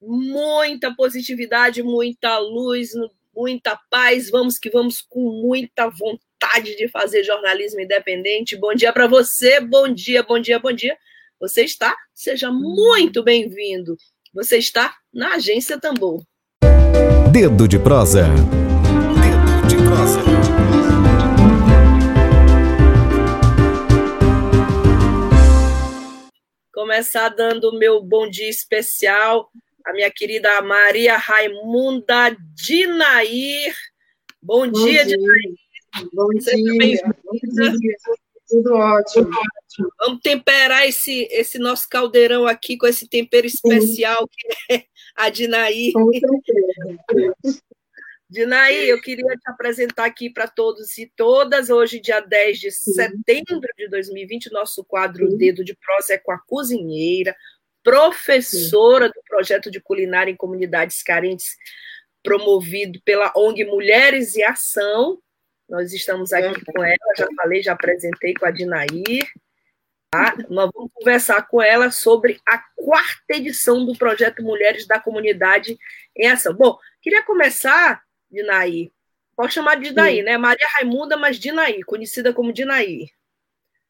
muita positividade, muita luz, muita paz. Vamos que vamos com muita vontade de fazer jornalismo independente. Bom dia para você, bom dia, bom dia, bom dia. Você está? Seja muito bem-vindo. Você está na Agência Tambor. Dedo de prosa. Dedo de prosa. Começar dando o meu bom dia especial a minha querida Maria Raimunda Dinair. Bom, Bom dia, dia, Dinair. Bom dia. Bom dia. Tudo ótimo. Vamos temperar esse, esse nosso caldeirão aqui com esse tempero especial que é a Dinair. Com certeza. Dinaí, eu queria te apresentar aqui para todos e todas. Hoje, dia 10 de setembro de 2020, nosso quadro. Dedo de Prosa é com a cozinheira, professora do projeto de culinária em comunidades carentes, promovido pela ONG Mulheres e Ação. Nós estamos aqui com ela, já falei, já apresentei com a Dinair. Tá? Nós vamos conversar com ela sobre a quarta edição do projeto Mulheres da Comunidade em Ação. Bom, queria começar, Dinair, pode chamar de Dinair, sim. né? Maria Raimunda, mas Dinair, conhecida como Dinair.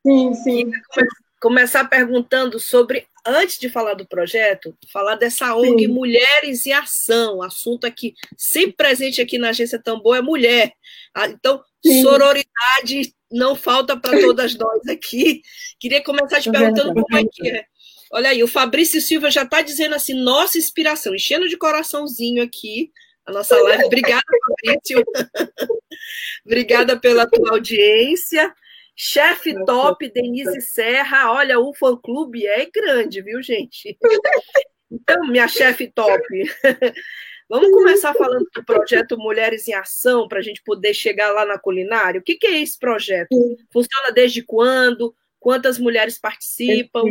Sim, sim. Queria começar perguntando sobre antes de falar do projeto, falar dessa ONG Sim. Mulheres em Ação, assunto aqui sempre presente aqui na agência Tambor é mulher. Ah, então, Sim. sororidade não falta para todas nós aqui. Queria começar te é perguntando como é que é. Olha aí, o Fabrício Silva já está dizendo assim, nossa inspiração, enchendo de coraçãozinho aqui a nossa live. Obrigada, Fabrício. Obrigada pela tua audiência. Chefe top, Denise Serra. Olha, o fã-clube é grande, viu, gente? Então, minha chefe top. Vamos começar falando do projeto Mulheres em Ação, para a gente poder chegar lá na culinária. O que, que é esse projeto? Funciona desde quando? Quantas mulheres participam?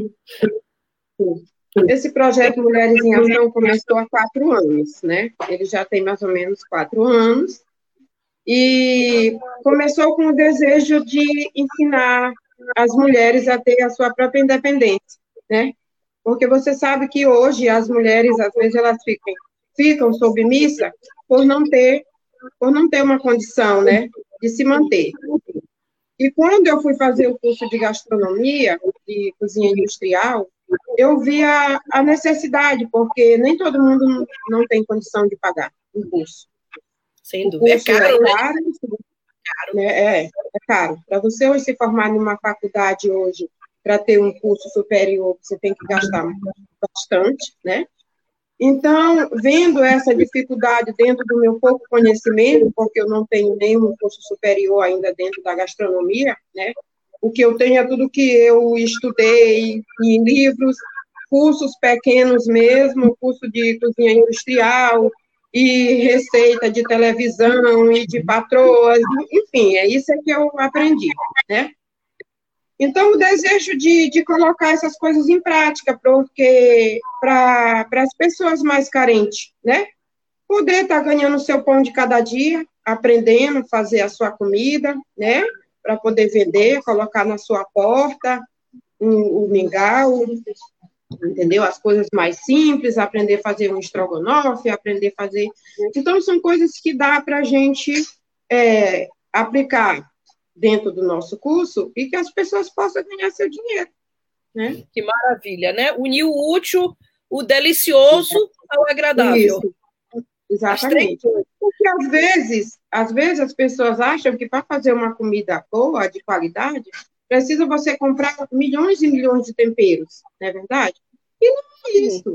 Esse projeto Mulheres em Ação começou há quatro anos, né? Ele já tem mais ou menos quatro anos. E começou com o desejo de ensinar as mulheres a ter a sua própria independência, né? Porque você sabe que hoje as mulheres, às vezes, elas ficam, ficam submissas por não ter por não ter uma condição, né, de se manter. E quando eu fui fazer o curso de gastronomia, de cozinha industrial, eu vi a, a necessidade, porque nem todo mundo não tem condição de pagar um curso. Sem dúvida. É caro, é né? caro, né? É, é caro. Para você hoje se formar numa faculdade hoje, para ter um curso superior, você tem que gastar bastante, né? Então, vendo essa dificuldade dentro do meu pouco conhecimento, porque eu não tenho nenhum curso superior ainda dentro da gastronomia, né? O que eu tenho é tudo que eu estudei em livros, cursos pequenos mesmo, curso de cozinha industrial, e receita de televisão e de patroas, enfim, é isso que eu aprendi, né? Então, o desejo de, de colocar essas coisas em prática, porque para as pessoas mais carentes, né? Poder estar tá ganhando o seu pão de cada dia, aprendendo a fazer a sua comida, né? Para poder vender, colocar na sua porta o, o mingau, entendeu? As coisas mais simples, aprender a fazer um estrogonofe, aprender a fazer. Então, são coisas que dá para a gente é, aplicar dentro do nosso curso e que as pessoas possam ganhar seu dinheiro. Né? Que maravilha, né? Unir o útil, o delicioso ao agradável. Isso. Exatamente. Porque às vezes, às vezes as pessoas acham que para fazer uma comida boa, de qualidade, precisa você comprar milhões e milhões de temperos, não é verdade? E não é isso.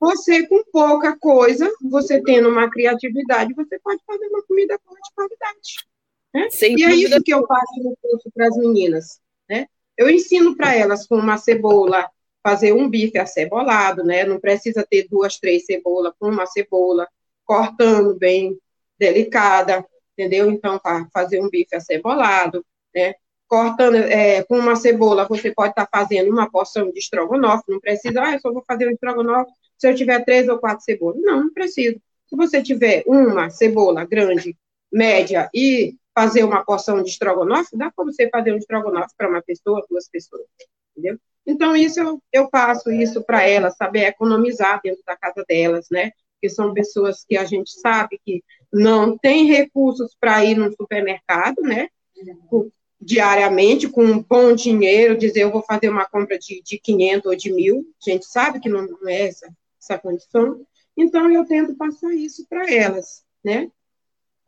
Você, com pouca coisa, você tendo uma criatividade, você pode fazer uma comida boa de qualidade. Né? e é isso que eu faço no curso para as meninas. Né? Eu ensino para elas com uma cebola fazer um bife acebolado, né? Não precisa ter duas, três cebolas, com uma cebola, cortando bem delicada, entendeu? Então, para fazer um bife acebolado, né? Cortando é, com uma cebola, você pode estar tá fazendo uma porção de estrogonofe, não precisa, ah, eu só vou fazer um estrogonofe se eu tiver três ou quatro cebolas. Não, não precisa. Se você tiver uma cebola grande, média e fazer uma porção de estrogonofe, dá para você fazer um estrogonofe para uma pessoa, duas pessoas, entendeu? Então, isso eu, eu passo isso para elas, saber economizar dentro da casa delas, né? Que são pessoas que a gente sabe que não tem recursos para ir no supermercado, né? Diariamente, com um bom dinheiro, dizer eu vou fazer uma compra de, de 500 ou de mil, a gente sabe que não, não é essa, essa condição. Então, eu tento passar isso para elas, né?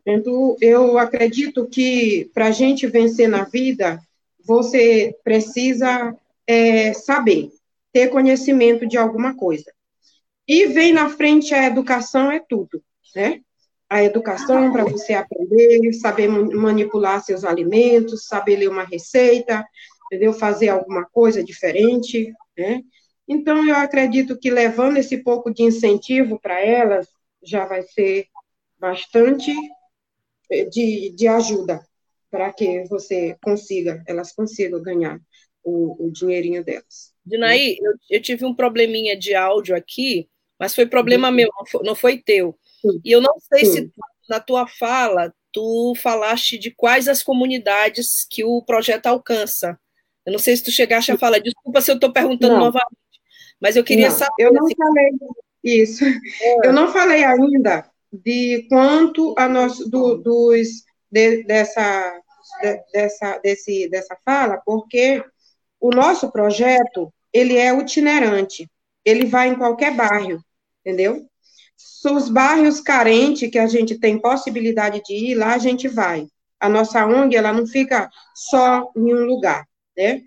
Então, eu acredito que para a gente vencer na vida, você precisa é, saber, ter conhecimento de alguma coisa. E vem na frente a educação é tudo, né? A educação para você aprender, saber manipular seus alimentos, saber ler uma receita, entendeu? Fazer alguma coisa diferente, né? Então, eu acredito que levando esse pouco de incentivo para elas, já vai ser bastante é, de, de ajuda para que você consiga, elas consigam ganhar o, o dinheirinho delas. Dinaí, eu, eu, tive um probleminha de áudio aqui, mas foi problema uhum. meu, não foi, não foi teu. Sim. E eu não sei Sim. se na tua fala tu falaste de quais as comunidades que o projeto alcança. Eu não sei se tu chegaste a falar, desculpa se eu estou perguntando não. novamente, mas eu queria não, saber. Eu não assim, falei isso. É. Eu não falei ainda de quanto a nós, do, dos, de, dessa, de, dessa, desse, dessa fala, porque o nosso projeto, ele é itinerante, ele vai em qualquer bairro, entendeu? Os bairros carentes que a gente tem possibilidade de ir, lá a gente vai. A nossa ONG, ela não fica só em um lugar, né?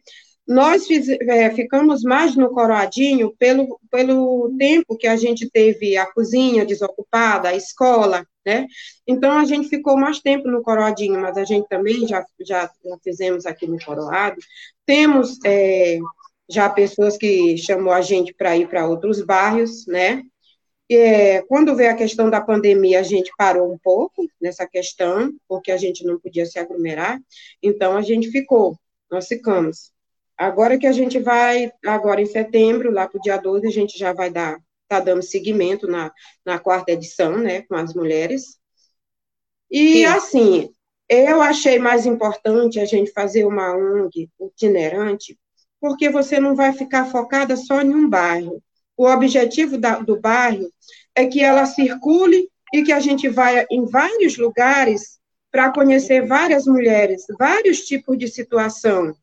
Nós fiz, é, ficamos mais no Coroadinho pelo, pelo tempo que a gente teve a cozinha desocupada, a escola, né? Então, a gente ficou mais tempo no Coroadinho, mas a gente também já, já, já fizemos aqui no Coroado. Temos é, já pessoas que chamou a gente para ir para outros bairros, né? É, quando veio a questão da pandemia, a gente parou um pouco nessa questão, porque a gente não podia se aglomerar, então a gente ficou, nós ficamos. Agora que a gente vai, agora em setembro, lá para o dia 12, a gente já vai dar está dando seguimento na, na quarta edição, né, com as mulheres. E, Sim. assim, eu achei mais importante a gente fazer uma ONG itinerante, porque você não vai ficar focada só em um bairro. O objetivo da, do bairro é que ela circule e que a gente vá em vários lugares para conhecer várias mulheres, vários tipos de situação.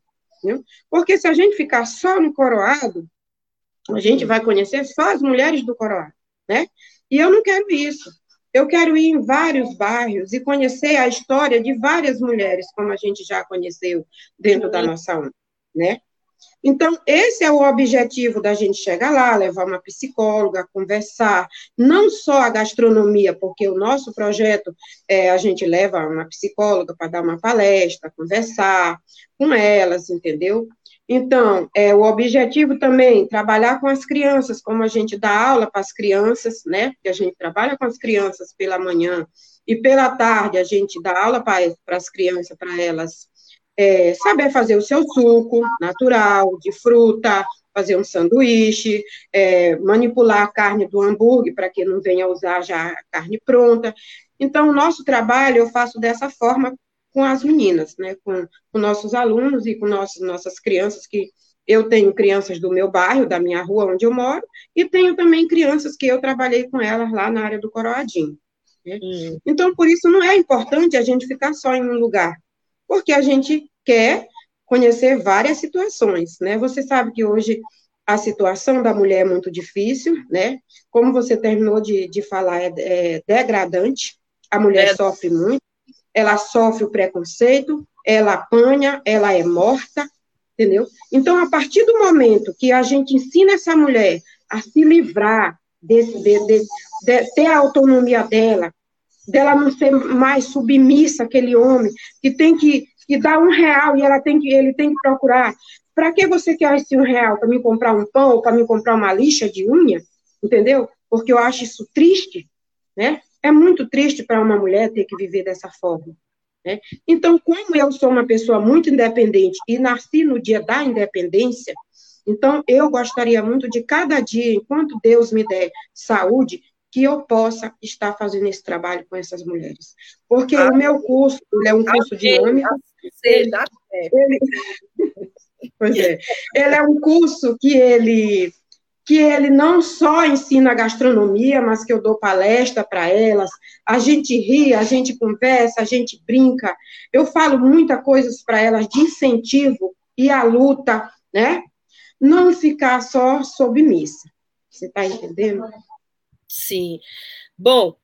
Né? Porque se a gente ficar só no coroado, a gente vai conhecer só as mulheres do Coroá, né? E eu não quero isso. Eu quero ir em vários bairros e conhecer a história de várias mulheres, como a gente já conheceu dentro da nossa ONU, né? Então, esse é o objetivo da gente chegar lá, levar uma psicóloga, conversar, não só a gastronomia, porque o nosso projeto, é, a gente leva uma psicóloga para dar uma palestra, conversar com elas, entendeu? Então, é, o objetivo também, trabalhar com as crianças, como a gente dá aula para as crianças, né? Que a gente trabalha com as crianças pela manhã e pela tarde a gente dá aula para as crianças, para elas é, saber fazer o seu suco natural, de fruta, fazer um sanduíche, é, manipular a carne do hambúrguer para que não venha usar já a carne pronta. Então, o nosso trabalho eu faço dessa forma com as meninas, né, com, com nossos alunos e com nossos, nossas crianças, que eu tenho crianças do meu bairro, da minha rua onde eu moro, e tenho também crianças que eu trabalhei com elas lá na área do Coroadinho. Né? Hum. Então, por isso, não é importante a gente ficar só em um lugar, porque a gente quer conhecer várias situações, né? Você sabe que hoje a situação da mulher é muito difícil, né? Como você terminou de, de falar, é, é degradante, a mulher é. sofre muito, ela sofre o preconceito, ela apanha, ela é morta, entendeu? Então, a partir do momento que a gente ensina essa mulher a se livrar desse, de, de, de, ter a autonomia dela, dela não ser mais submissa àquele homem, que tem que que dá um real e ela tem que, ele tem que procurar. Para que você quer esse um real? Para me comprar um pão ou para me comprar uma lixa de unha? Entendeu? Porque eu acho isso triste, né? É muito triste para uma mulher ter que viver dessa forma. Né? Então, como eu sou uma pessoa muito independente e nasci no dia da independência, então eu gostaria muito de cada dia, enquanto Deus me der saúde, que eu possa estar fazendo esse trabalho com essas mulheres. Porque ah, o meu curso, ele é um curso dinâmico. Ele, ele, pois é. Ele é um curso que ele que ele não só ensina gastronomia, mas que eu dou palestra para elas, a gente ri, a gente conversa, a gente brinca. Eu falo muitas coisas para elas de incentivo e a luta, né? Não ficar só submissa. Você está entendendo? Sim. Bom,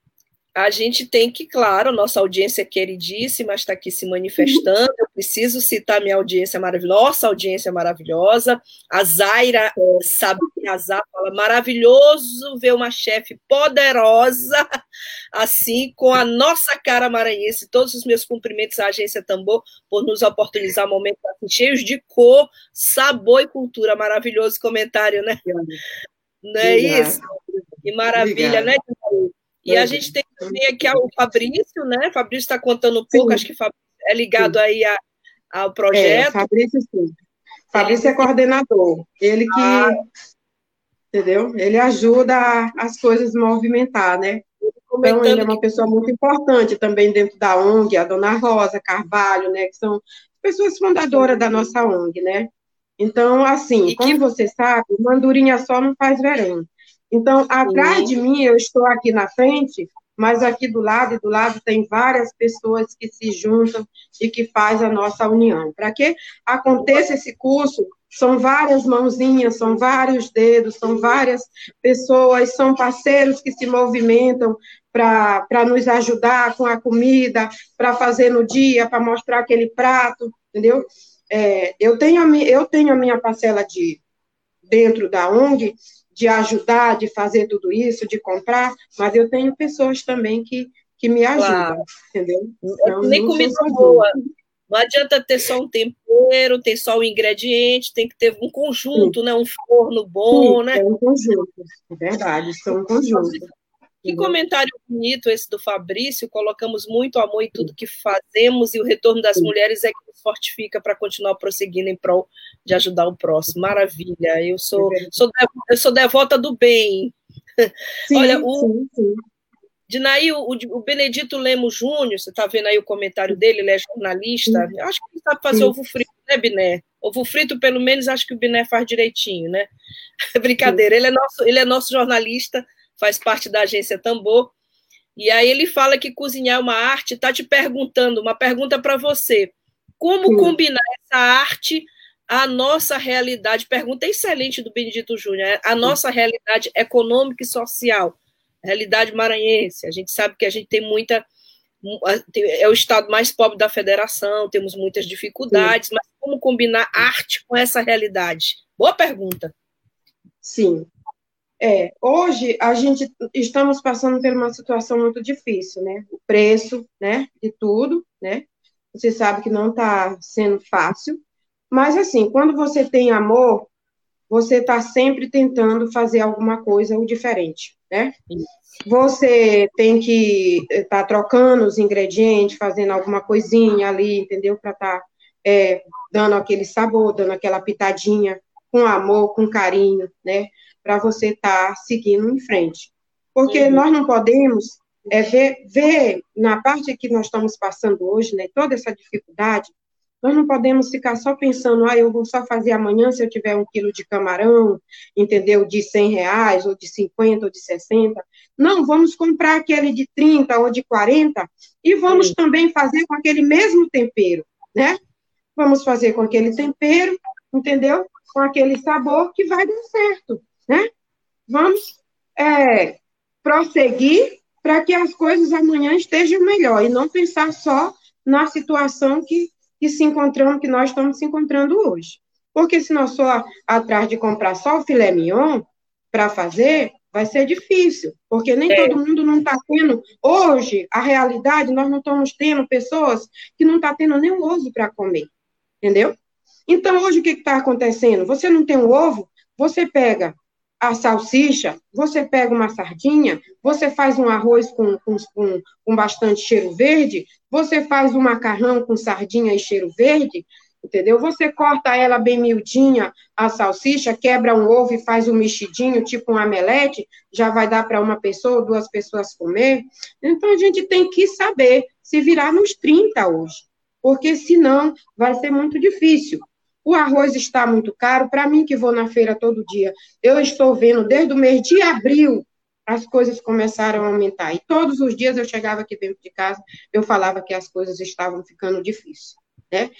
a gente tem que, claro, nossa audiência queridíssima está aqui se manifestando. Eu preciso citar minha audiência maravilhosa, nossa audiência maravilhosa. A Zaira Sabina Azar fala: maravilhoso ver uma chefe poderosa, assim, com a nossa cara maranhense. Todos os meus cumprimentos à agência Tambor por nos oportunizar momentos assim, cheios de cor, sabor e cultura. Maravilhoso comentário, né? Não é isso? Que maravilha, Obrigada. né, e a gente tem também aqui o Fabrício, né? Fabrício está contando um pouco, sim. acho que é ligado sim. aí a, ao projeto. É, Fabrício, sim. Fabrício é coordenador. Ele que, ah. entendeu? Ele ajuda as coisas a movimentar, né? Então, ele é uma pessoa muito importante também dentro da ONG, a dona Rosa Carvalho, né? Que são pessoas fundadoras da nossa ONG, né? Então, assim, e como que... você sabe, mandurinha só não faz verão. Então, atrás de mim, eu estou aqui na frente, mas aqui do lado e do lado tem várias pessoas que se juntam e que faz a nossa união. Para que aconteça esse curso, são várias mãozinhas, são vários dedos, são várias pessoas, são parceiros que se movimentam para nos ajudar com a comida, para fazer no dia, para mostrar aquele prato, entendeu? É, eu, tenho a, eu tenho a minha parcela de dentro da ONG, de ajudar, de fazer tudo isso, de comprar, mas eu tenho pessoas também que, que me ajudam, claro. entendeu? Então, Nem comida boa. Não adianta ter só um tempero, ter só o ingrediente, tem que ter um conjunto, Sim. né? Um forno bom, Sim, né? É um conjunto, é verdade, são um conjunto. Que comentário bonito esse do Fabrício. Colocamos muito amor em tudo que fazemos e o retorno das Sim. mulheres é que nos fortifica para continuar prosseguindo em prol de ajudar o próximo. Maravilha. Eu sou, é sou, eu sou devota do bem. Sim, Olha, o. Sim, Dinaí, o, o, Benedito Lemos Júnior, você está vendo aí o comentário dele, ele é jornalista. Sim. Acho que ele sabe fazer ovo frito, né, Biné? Ovo frito, pelo menos, acho que o Biné faz direitinho, né? Brincadeira, ele é, nosso, ele é nosso jornalista faz parte da agência Tambor. E aí ele fala que cozinhar é uma arte, está te perguntando, uma pergunta para você. Como Sim. combinar essa arte à nossa realidade? Pergunta excelente do Benedito Júnior, a nossa Sim. realidade econômica e social, realidade maranhense. A gente sabe que a gente tem muita. É o estado mais pobre da federação, temos muitas dificuldades, Sim. mas como combinar arte com essa realidade? Boa pergunta. Sim. É, hoje a gente estamos passando por uma situação muito difícil, né? O preço, né, de tudo, né? Você sabe que não está sendo fácil, mas assim, quando você tem amor, você está sempre tentando fazer alguma coisa diferente, né? Você tem que estar tá trocando os ingredientes, fazendo alguma coisinha ali, entendeu? Para estar tá, é, dando aquele sabor, dando aquela pitadinha com amor, com carinho, né? Para você estar tá seguindo em frente. Porque uhum. nós não podemos é, ver, ver, na parte que nós estamos passando hoje, né, toda essa dificuldade, nós não podemos ficar só pensando, ah, eu vou só fazer amanhã se eu tiver um quilo de camarão, entendeu, de 100 reais, ou de 50, ou de 60. Não, vamos comprar aquele de 30 ou de 40 e vamos Sim. também fazer com aquele mesmo tempero, né? Vamos fazer com aquele tempero, entendeu? Com aquele sabor que vai dar certo né? Vamos é, prosseguir para que as coisas amanhã estejam melhor e não pensar só na situação que, que se encontramos, que nós estamos se encontrando hoje. Porque se nós só atrás de comprar só o filé mignon para fazer, vai ser difícil, porque nem é. todo mundo não está tendo. Hoje, a realidade, nós não estamos tendo pessoas que não estão tá tendo nem um ovo para comer, entendeu? Então, hoje, o que está acontecendo? Você não tem um ovo, você pega a salsicha, você pega uma sardinha, você faz um arroz com, com, com, com bastante cheiro verde, você faz um macarrão com sardinha e cheiro verde, entendeu? Você corta ela bem miudinha, a salsicha, quebra um ovo e faz um mexidinho, tipo um amelete, já vai dar para uma pessoa, duas pessoas comer. Então, a gente tem que saber se virar nos 30 hoje, porque senão vai ser muito difícil. O arroz está muito caro, para mim que vou na feira todo dia, eu estou vendo desde o mês de abril as coisas começaram a aumentar. E todos os dias eu chegava aqui dentro de casa, eu falava que as coisas estavam ficando difíceis. Né?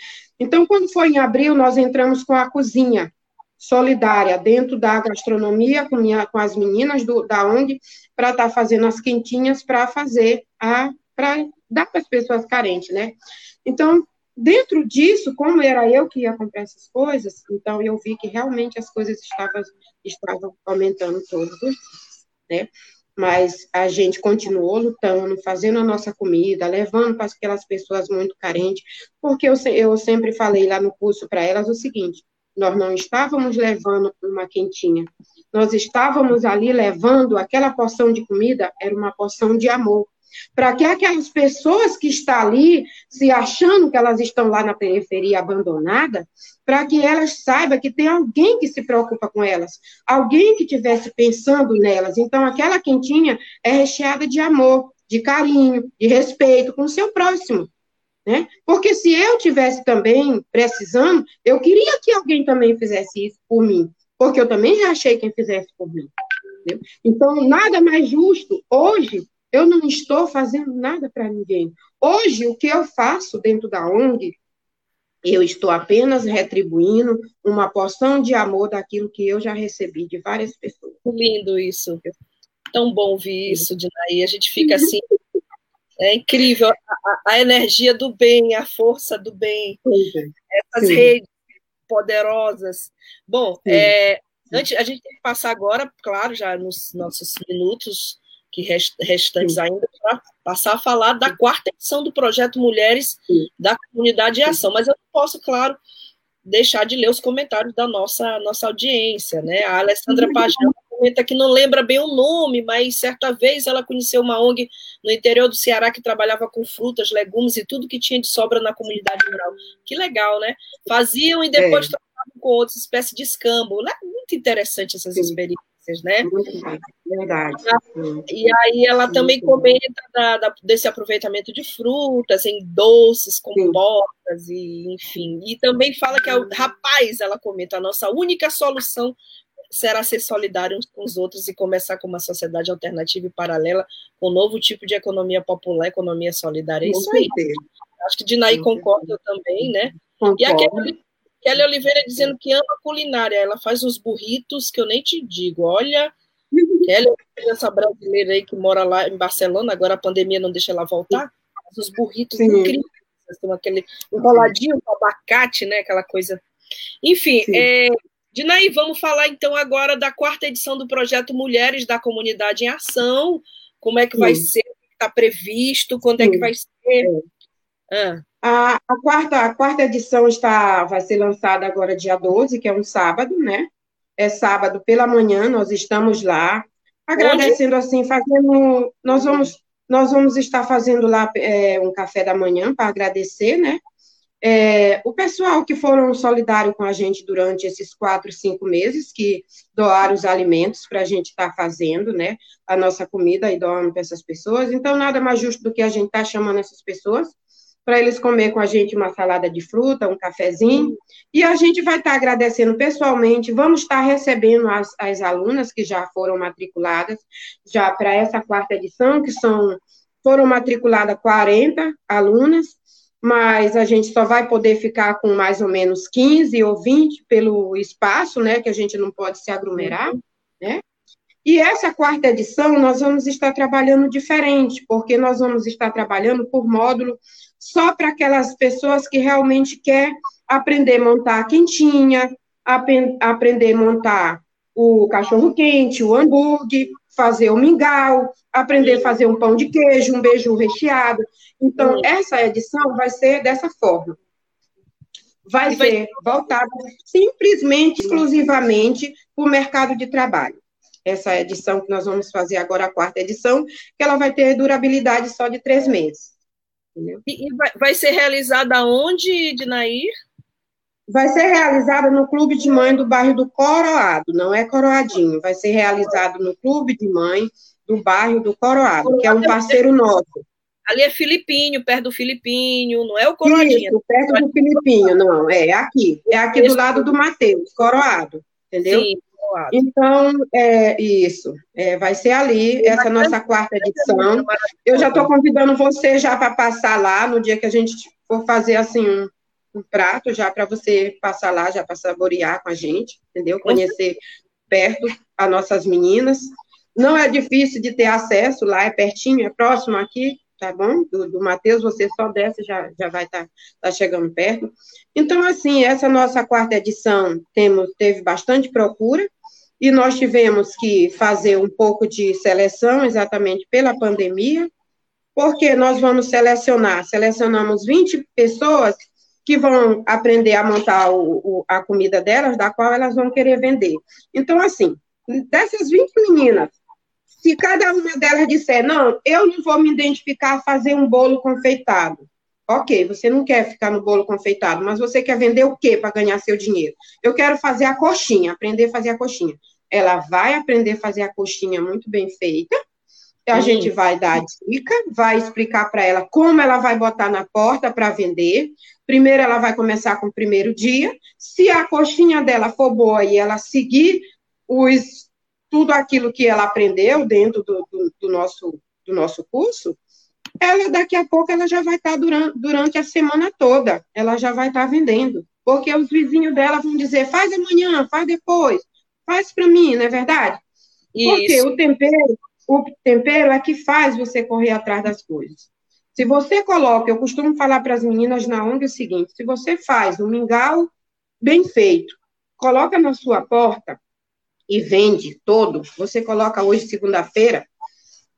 Então, quando foi em abril, nós entramos com a cozinha solidária dentro da gastronomia, com, minha, com as meninas do, da ONG, para estar tá fazendo as quentinhas para fazer, a para dar para as pessoas carentes, né? Então, dentro disso, como era eu que ia comprar essas coisas, então eu vi que realmente as coisas estavam, estavam aumentando todos os dias, né? mas a gente continuou lutando, fazendo a nossa comida, levando para aquelas pessoas muito carentes, porque eu, eu sempre falei lá no curso para elas o seguinte: nós não estávamos levando uma quentinha, nós estávamos ali levando aquela porção de comida, era uma porção de amor, para que aquelas pessoas que estão ali, se achando que elas estão lá na periferia abandonada, para que elas saibam que tem alguém que se preocupa com elas, alguém que estivesse pensando nelas. Então, aquela quentinha é recheada de amor, de carinho, de respeito com o seu próximo. Né? Porque se eu tivesse também precisando, eu queria que alguém também fizesse isso por mim, porque eu também já achei quem fizesse por mim. Entendeu? Então, nada mais justo hoje eu não estou fazendo nada para ninguém. Hoje, o que eu faço dentro da ONG, eu estou apenas retribuindo uma porção de amor daquilo que eu já recebi de várias pessoas. Lindo isso. Tão bom ouvir isso, Dinaí. A gente fica assim. É incrível a, a, energia do bem, a força do bem, essas Sim. redes poderosas. Bom, é, antes, a gente tem que passar agora, claro, já nos nossos minutos que restantes Sim. ainda, para passar a falar da quarta edição do projeto Mulheres Sim. da Comunidade em Ação. Mas eu não posso, claro, deixar de ler os comentários da nossa, nossa audiência. Né? A Alessandra Pajão comenta que não lembra bem o nome, mas certa vez ela conheceu uma ONG no interior do Ceará que trabalhava com frutas, legumes e tudo que tinha de sobra na comunidade rural. Que legal, né? Faziam e depois é. trocavam com outras espécies de escambo. Muito interessante essas Sim. experiências né? Verdade. E aí ela também comenta da, da, desse aproveitamento de frutas em doces, compotas, Sim. e enfim. E também fala que, a, rapaz, ela comenta, a nossa única solução será ser solidário uns com os outros e começar com uma sociedade alternativa e paralela, com um novo tipo de economia popular, economia solidária. É isso aí. Acho que Dinaí concorda também, né? Concordo. E aquele Kelly Oliveira dizendo que ama culinária. Ela faz uns burritos que eu nem te digo. Olha, Kelly, essa brasileira aí que mora lá em Barcelona, agora a pandemia não deixa ela voltar. Faz uns burritos Sim. incríveis. Tem aquele enroladinho com abacate, né? Aquela coisa. Enfim, é, Dinaí, vamos falar então agora da quarta edição do projeto Mulheres da Comunidade em Ação. Como é que vai Sim. ser? Está previsto? Quando Sim. é que vai ser? É. Ah. A, a, quarta, a quarta edição está, vai ser lançada agora dia 12, que é um sábado, né? É sábado pela manhã, nós estamos lá, agradecendo Onde? assim, fazendo. Nós vamos, nós vamos estar fazendo lá é, um café da manhã para agradecer, né? É, o pessoal que foram solidário com a gente durante esses quatro, cinco meses, que doaram os alimentos para a gente estar tá fazendo, né? A nossa comida e doando para essas pessoas. Então, nada mais justo do que a gente estar tá chamando essas pessoas para eles comer com a gente uma salada de fruta, um cafezinho, e a gente vai estar tá agradecendo pessoalmente, vamos estar tá recebendo as, as alunas que já foram matriculadas, já para essa quarta edição, que são, foram matriculadas 40 alunas, mas a gente só vai poder ficar com mais ou menos 15 ou 20 pelo espaço, né, que a gente não pode se aglomerar, né, e essa quarta edição nós vamos estar trabalhando diferente, porque nós vamos estar trabalhando por módulo só para aquelas pessoas que realmente quer aprender a montar a quentinha, aprender a montar o cachorro quente, o hambúrguer, fazer o mingau, aprender a fazer um pão de queijo, um beiju recheado. Então, essa edição vai ser dessa forma. Vai ser voltada simplesmente, exclusivamente para o mercado de trabalho. Essa edição que nós vamos fazer agora, a quarta edição, que ela vai ter durabilidade só de três meses. Entendeu? E vai ser realizada onde, Dinair? Vai ser realizada no Clube de Mãe do bairro do Coroado, não é Coroadinho. Vai ser realizado no Clube de Mãe do bairro do Coroado, que é um parceiro nosso. Ali é Filipinho, perto do Filipinho, não é o Coroadinho. Isso, perto do Filipinho, não, é aqui. É aqui do lado do Mateus, Coroado, entendeu? Sim. Então, é isso. É, vai ser ali, essa nossa quarta edição. Eu já estou convidando você já para passar lá no dia que a gente for fazer assim um um prato já para você passar lá, já para saborear com a gente, entendeu? Conhecer perto as nossas meninas. Não é difícil de ter acesso, lá é pertinho, é próximo aqui, tá bom? Do, do Matheus, você só desce, já, já vai estar tá, tá chegando perto. Então, assim, essa nossa quarta edição temos, teve bastante procura, e nós tivemos que fazer um pouco de seleção, exatamente pela pandemia, porque nós vamos selecionar, selecionamos 20 pessoas que vão aprender a montar o, o, a comida delas, da qual elas vão querer vender. Então, assim, dessas 20 meninas, se cada uma delas disser, não, eu não vou me identificar a fazer um bolo confeitado. Ok, você não quer ficar no bolo confeitado, mas você quer vender o quê para ganhar seu dinheiro? Eu quero fazer a coxinha, aprender a fazer a coxinha. Ela vai aprender a fazer a coxinha muito bem feita, a gente vai dar dica, vai explicar para ela como ela vai botar na porta para vender. Primeiro, ela vai começar com o primeiro dia. Se a coxinha dela for boa e ela seguir os, tudo aquilo que ela aprendeu dentro do, do, do nosso, do nosso curso, ela daqui a pouco ela já vai estar tá durante, durante a semana toda, ela já vai estar tá vendendo. Porque os vizinhos dela vão dizer, faz amanhã, faz depois, faz para mim, não é verdade? Isso. Porque o tempero, o tempero é que faz você correr atrás das coisas. Se você coloca, eu costumo falar para as meninas na ONG o seguinte: se você faz um mingau bem feito, coloca na sua porta e vende todo, você coloca hoje, segunda-feira,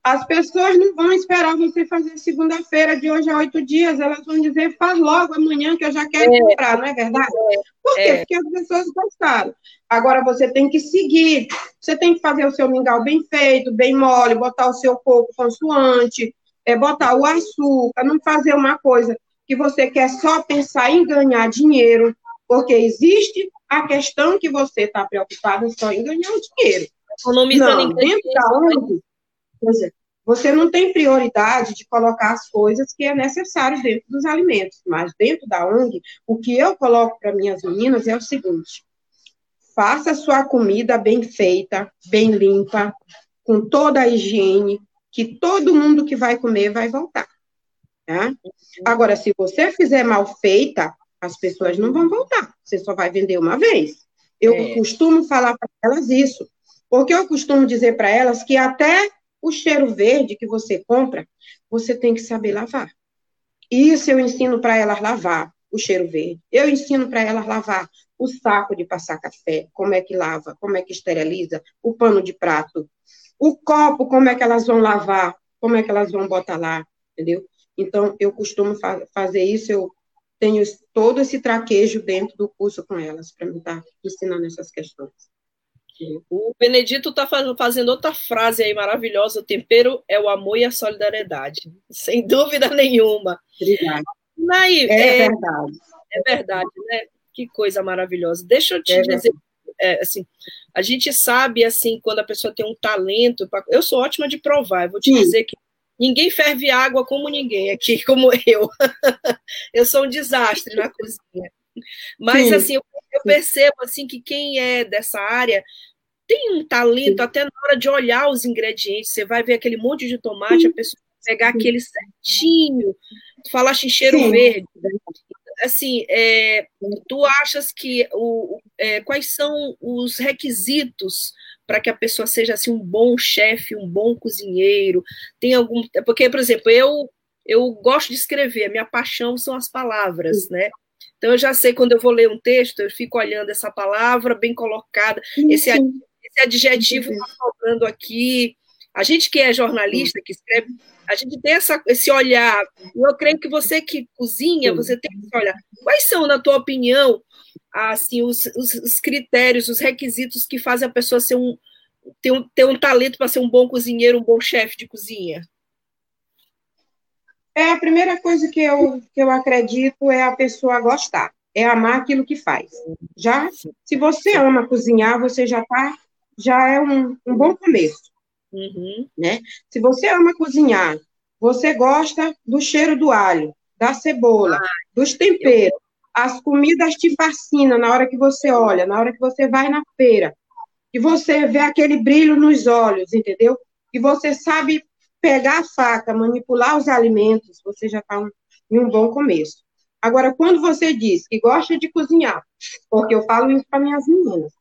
as pessoas não vão esperar você fazer segunda-feira de hoje a oito dias, elas vão dizer, faz logo amanhã que eu já quero é, comprar, não é verdade? É, Por quê? É. Porque as pessoas gostaram. Agora você tem que seguir, você tem que fazer o seu mingau bem feito, bem mole, botar o seu coco consoante, é botar o açúcar, não fazer uma coisa que você quer só pensar em ganhar dinheiro, porque existe a questão que você está preocupado só em ganhar o dinheiro. Economizando não, dentro da onde você não tem prioridade de colocar as coisas que é necessário dentro dos alimentos, mas dentro da ONG, o que eu coloco para minhas meninas é o seguinte: faça sua comida bem feita, bem limpa, com toda a higiene, que todo mundo que vai comer vai voltar. Tá? Agora, se você fizer mal feita, as pessoas não vão voltar. Você só vai vender uma vez. Eu é. costumo falar para elas isso, porque eu costumo dizer para elas que até o cheiro verde que você compra, você tem que saber lavar. Isso eu ensino para elas lavar o cheiro verde. Eu ensino para elas lavar o saco de passar café, como é que lava, como é que esteriliza, o pano de prato, o copo, como é que elas vão lavar, como é que elas vão botar lá, entendeu? Então, eu costumo fa fazer isso, eu tenho todo esse traquejo dentro do curso com elas, para me estar ensinando essas questões. O Benedito está fazendo outra frase aí maravilhosa: o tempero é o amor e a solidariedade. Sem dúvida nenhuma. Obrigada. Naí, é, é, verdade. É verdade, né? Que coisa maravilhosa. Deixa eu te é dizer, é, assim, a gente sabe, assim, quando a pessoa tem um talento. Pra... Eu sou ótima de provar, eu vou te Sim. dizer que ninguém ferve água como ninguém aqui, como eu. eu sou um desastre na cozinha. Mas, Sim. assim, eu, eu percebo, assim, que quem é dessa área tem um talento Sim. até na hora de olhar os ingredientes. Você vai ver aquele monte de tomate, a pessoa pegar aquele certinho. Tu falaste em cheiro Sim. verde. Assim, é, tu achas que o, é, quais são os requisitos para que a pessoa seja assim um bom chefe, um bom cozinheiro? Tem algum? Porque, por exemplo, eu eu gosto de escrever. A minha paixão são as palavras, né? Então eu já sei quando eu vou ler um texto, eu fico olhando essa palavra bem colocada, esse esse adjetivo está faltando aqui. A gente que é jornalista, que escreve, a gente tem essa, esse olhar. Eu creio que você que cozinha, você tem esse olhar. Quais são, na tua opinião, assim, os, os, os critérios, os requisitos que fazem a pessoa ser um, ter um, ter um talento para ser um bom cozinheiro, um bom chefe de cozinha? É a primeira coisa que eu, que eu acredito é a pessoa gostar, é amar aquilo que faz. Já, se você ama cozinhar, você já tá, já é um, um bom começo. Uhum. Né? Se você ama cozinhar, você gosta do cheiro do alho, da cebola, ah, dos temperos, eu... as comidas te fascinam na hora que você olha, na hora que você vai na feira, que você vê aquele brilho nos olhos, entendeu? E você sabe pegar a faca, manipular os alimentos, você já está em um bom começo. Agora, quando você diz que gosta de cozinhar, porque eu falo isso para minhas meninas,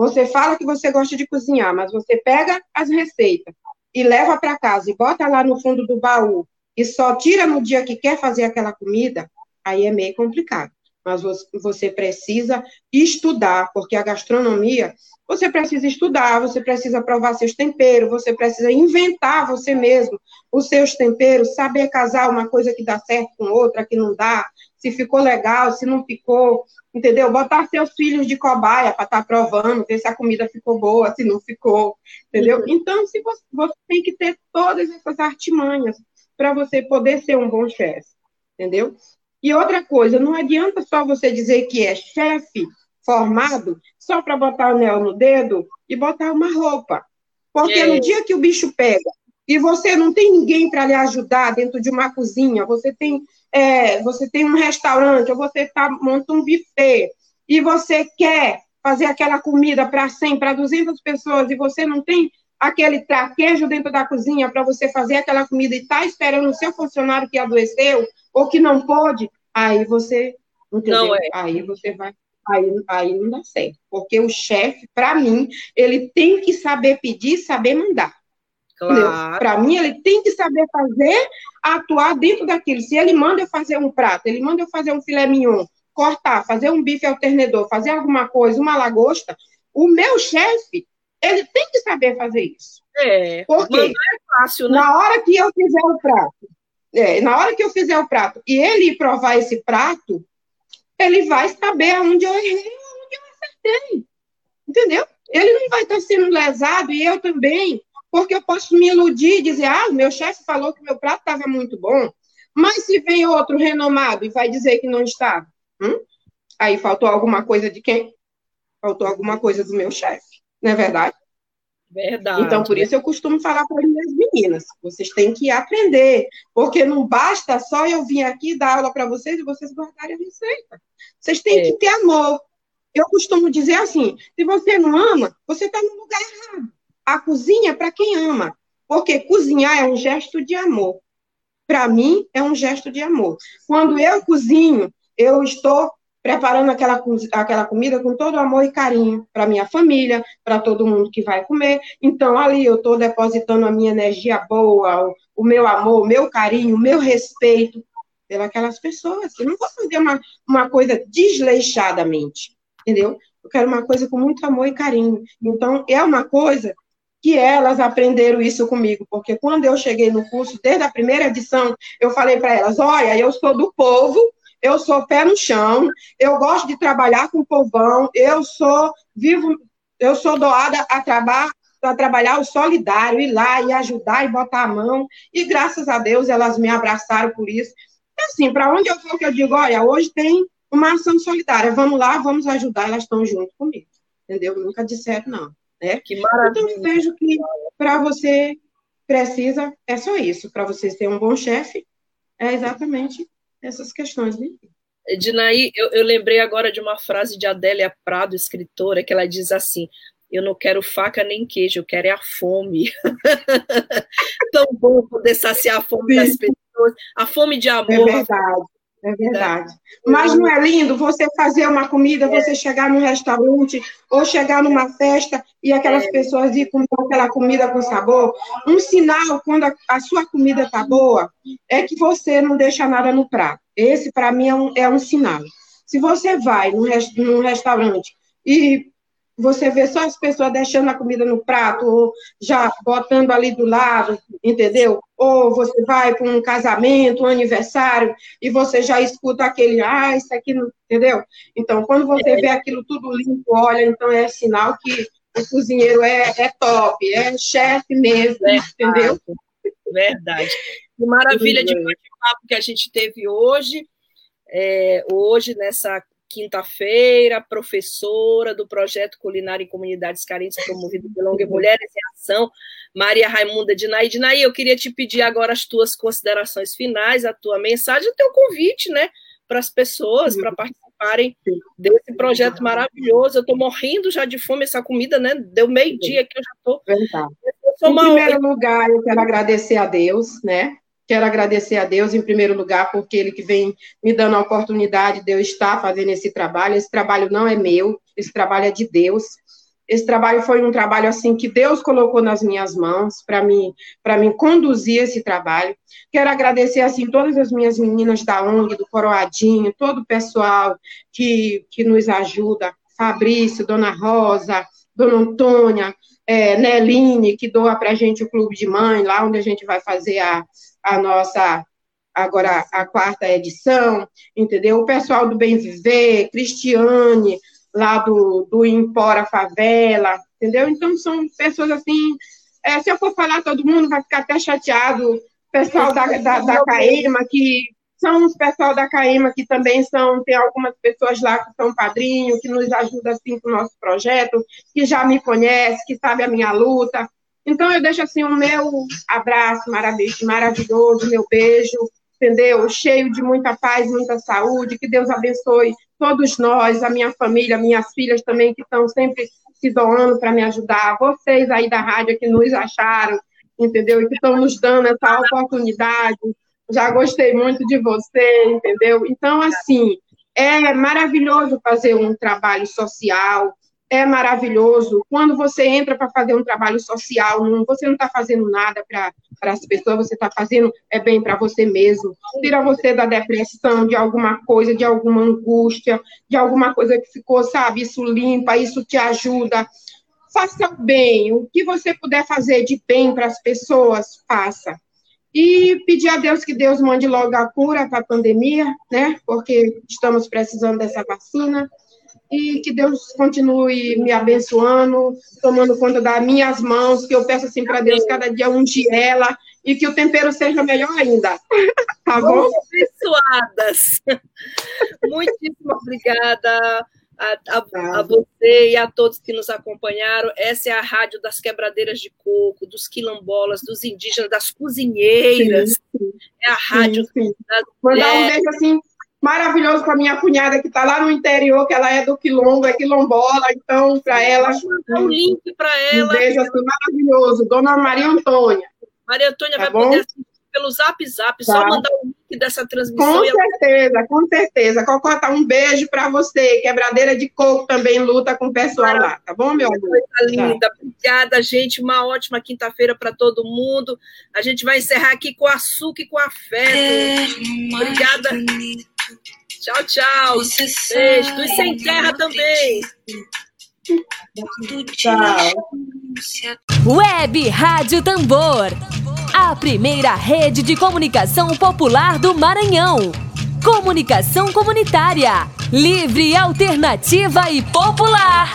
você fala que você gosta de cozinhar, mas você pega as receitas e leva para casa e bota lá no fundo do baú e só tira no dia que quer fazer aquela comida, aí é meio complicado. Mas você precisa estudar, porque a gastronomia você precisa estudar, você precisa provar seus temperos, você precisa inventar você mesmo os seus temperos, saber casar uma coisa que dá certo com outra, que não dá, se ficou legal, se não ficou, entendeu? Botar seus filhos de cobaia para estar tá provando, ver se a comida ficou boa, se não ficou, entendeu? Uhum. Então, se você, você tem que ter todas essas artimanhas para você poder ser um bom chefe, entendeu? E outra coisa, não adianta só você dizer que é chefe formado só para botar anel no dedo e botar uma roupa. Porque é. no dia que o bicho pega e você não tem ninguém para lhe ajudar dentro de uma cozinha, você tem, é, você tem um restaurante, ou você tá, monta um buffet, e você quer fazer aquela comida para 100, para 200 pessoas, e você não tem aquele traquejo dentro da cozinha para você fazer aquela comida e está esperando o seu funcionário que adoeceu ou que não pode, aí você, entendeu? Não é. Aí você vai aí, aí não dá certo. Porque o chefe, para mim, ele tem que saber pedir, saber mandar. Claro. Para mim, ele tem que saber fazer, atuar dentro daquilo. Se ele manda eu fazer um prato, ele manda eu fazer um filé mignon, cortar, fazer um bife alternador, fazer alguma coisa, uma lagosta, o meu chefe, ele tem que saber fazer isso. É, porque é fácil, né? na hora que eu fizer o prato, é, na hora que eu fizer o prato e ele provar esse prato, ele vai saber aonde eu errei, aonde eu acertei. Entendeu? Ele não vai estar sendo lesado, e eu também, porque eu posso me iludir e dizer, ah, meu chefe falou que meu prato estava muito bom, mas se vem outro renomado e vai dizer que não estava, hum? aí faltou alguma coisa de quem? Faltou alguma coisa do meu chefe, não é verdade? Verdade. Então, por isso eu costumo falar para minhas meninas: vocês têm que aprender, porque não basta só eu vir aqui dar aula para vocês e vocês guardarem a receita. Vocês têm é. que ter amor. Eu costumo dizer assim: se você não ama, você está no lugar errado. A cozinha é para quem ama, porque cozinhar é um gesto de amor. Para mim, é um gesto de amor. Quando eu cozinho, eu estou preparando aquela, aquela comida com todo amor e carinho para minha família, para todo mundo que vai comer. Então, ali eu estou depositando a minha energia boa, o, o, meu amor, o meu carinho, o meu respeito pelas pessoas. Eu não vou fazer uma, uma coisa desleixadamente, entendeu? Eu quero uma coisa com muito amor e carinho. Então, é uma coisa que elas aprenderam isso comigo, porque quando eu cheguei no curso, desde a primeira edição, eu falei para elas: olha, eu sou do povo, eu sou pé no chão, eu gosto de trabalhar com o povão, eu sou vivo, eu sou doada a trabalhar a trabalhar o solidário, ir lá e ajudar e botar a mão. E graças a Deus elas me abraçaram por isso. E assim, para onde eu for que eu digo, olha, hoje tem uma ação solidária, vamos lá, vamos ajudar, elas estão junto comigo. Entendeu? Nunca disseram não. Né? Que maravilha. Então, vejo que para você precisa, é só isso. Para você ser um bom chefe, é exatamente essas questões. Né? Dinaí, eu, eu lembrei agora de uma frase de Adélia Prado, escritora, que ela diz assim: eu não quero faca nem queijo, eu quero é a fome. Tão bom poder saciar a fome Sim. das pessoas, a fome de amor. É verdade. É verdade. Mas não é lindo você fazer uma comida, é. você chegar num restaurante ou chegar numa festa e aquelas é. pessoas ir comer aquela comida com sabor? Um sinal quando a, a sua comida está boa é que você não deixa nada no prato. Esse, para mim, é um, é um sinal. Se você vai num, rest, num restaurante e você vê só as pessoas deixando a comida no prato, ou já botando ali do lado, entendeu? Ou você vai para um casamento, um aniversário, e você já escuta aquele, ah, isso aqui não, entendeu? Então, quando você vê aquilo tudo limpo, olha, então é sinal que o cozinheiro é, é top, é chefe mesmo, Verdade. entendeu? Verdade. Que maravilha de bate-papo que a gente teve hoje. É, hoje, nessa quinta-feira, professora do projeto Culinária em Comunidades Carentes, promovido pela ONG Mulheres em Ação, Maria Raimunda Dinaí. Dinaí, eu queria te pedir agora as tuas considerações finais, a tua mensagem, o teu convite, né, para as pessoas, para participarem desse projeto maravilhoso. Eu estou morrendo já de fome, essa comida, né, deu meio-dia que eu já estou... Em primeiro lugar, eu quero agradecer a Deus, né, Quero agradecer a Deus, em primeiro lugar, porque Ele que vem me dando a oportunidade de eu estar fazendo esse trabalho. Esse trabalho não é meu, esse trabalho é de Deus. Esse trabalho foi um trabalho assim que Deus colocou nas minhas mãos para mim, para mim conduzir esse trabalho. Quero agradecer assim todas as minhas meninas da ONG, do Coroadinho, todo o pessoal que, que nos ajuda, Fabrício, Dona Rosa, Dona Antônia, é, Neline, que doa para a gente o clube de mãe, lá onde a gente vai fazer a, a nossa, agora a quarta edição, entendeu? O pessoal do Bem Viver, Cristiane, lá do, do Impora Favela, entendeu? Então, são pessoas assim, é, se eu for falar todo mundo vai ficar até chateado, pessoal da, da, da CAEMA, que são os pessoal da CAEMA que também são, tem algumas pessoas lá que são padrinhos, que nos ajudam assim com o nosso projeto, que já me conhece, que sabe a minha luta, então, eu deixo assim o meu abraço maravilhoso, meu beijo, entendeu? Cheio de muita paz, muita saúde, que Deus abençoe todos nós, a minha família, minhas filhas também, que estão sempre se doando para me ajudar, vocês aí da rádio que nos acharam, entendeu? E que estão nos dando essa oportunidade. Já gostei muito de você, entendeu? Então, assim, é maravilhoso fazer um trabalho social, é maravilhoso. Quando você entra para fazer um trabalho social, você não está fazendo nada para as pessoas, você está fazendo é bem para você mesmo. Tira você da depressão, de alguma coisa, de alguma angústia, de alguma coisa que ficou, sabe? Isso limpa, isso te ajuda. Faça bem. O que você puder fazer de bem para as pessoas, faça. E pedir a Deus que Deus mande logo a cura para a pandemia, né? Porque estamos precisando dessa vacina e que Deus continue me abençoando, tomando conta das minhas mãos, que eu peço assim para Deus cada dia ungir ela e que o tempero seja melhor ainda. Tá bom? Abençoadas. Muitíssimo obrigada a, a, a, você e a todos que nos acompanharam. Essa é a rádio das quebradeiras de coco, dos quilombolas, dos indígenas, das cozinheiras. Sim, sim. É a rádio sim, das Mandar um beijo assim maravilhoso com a minha cunhada que está lá no interior, que ela é do Quilombo, é quilombola, então, para ela. Um link para ela. Um beijo assim, maravilhoso. Dona Maria Antônia. Maria Antônia tá vai bom? poder assistir pelo Zap Zap, tá. só mandar dessa transmissão. Com certeza, ela... com certeza. Cocota, um beijo para você. Quebradeira de coco também luta com o pessoal lá, tá bom, meu amor? Coisa linda. Tá. Obrigada, gente. Uma ótima quinta-feira para todo mundo. A gente vai encerrar aqui com açúcar e com afeto. É Obrigada. Tchau, tchau. Beijo. Tu sem terra também. Tchau. Web Rádio Tambor. A primeira rede de comunicação popular do Maranhão. Comunicação comunitária. Livre, alternativa e popular.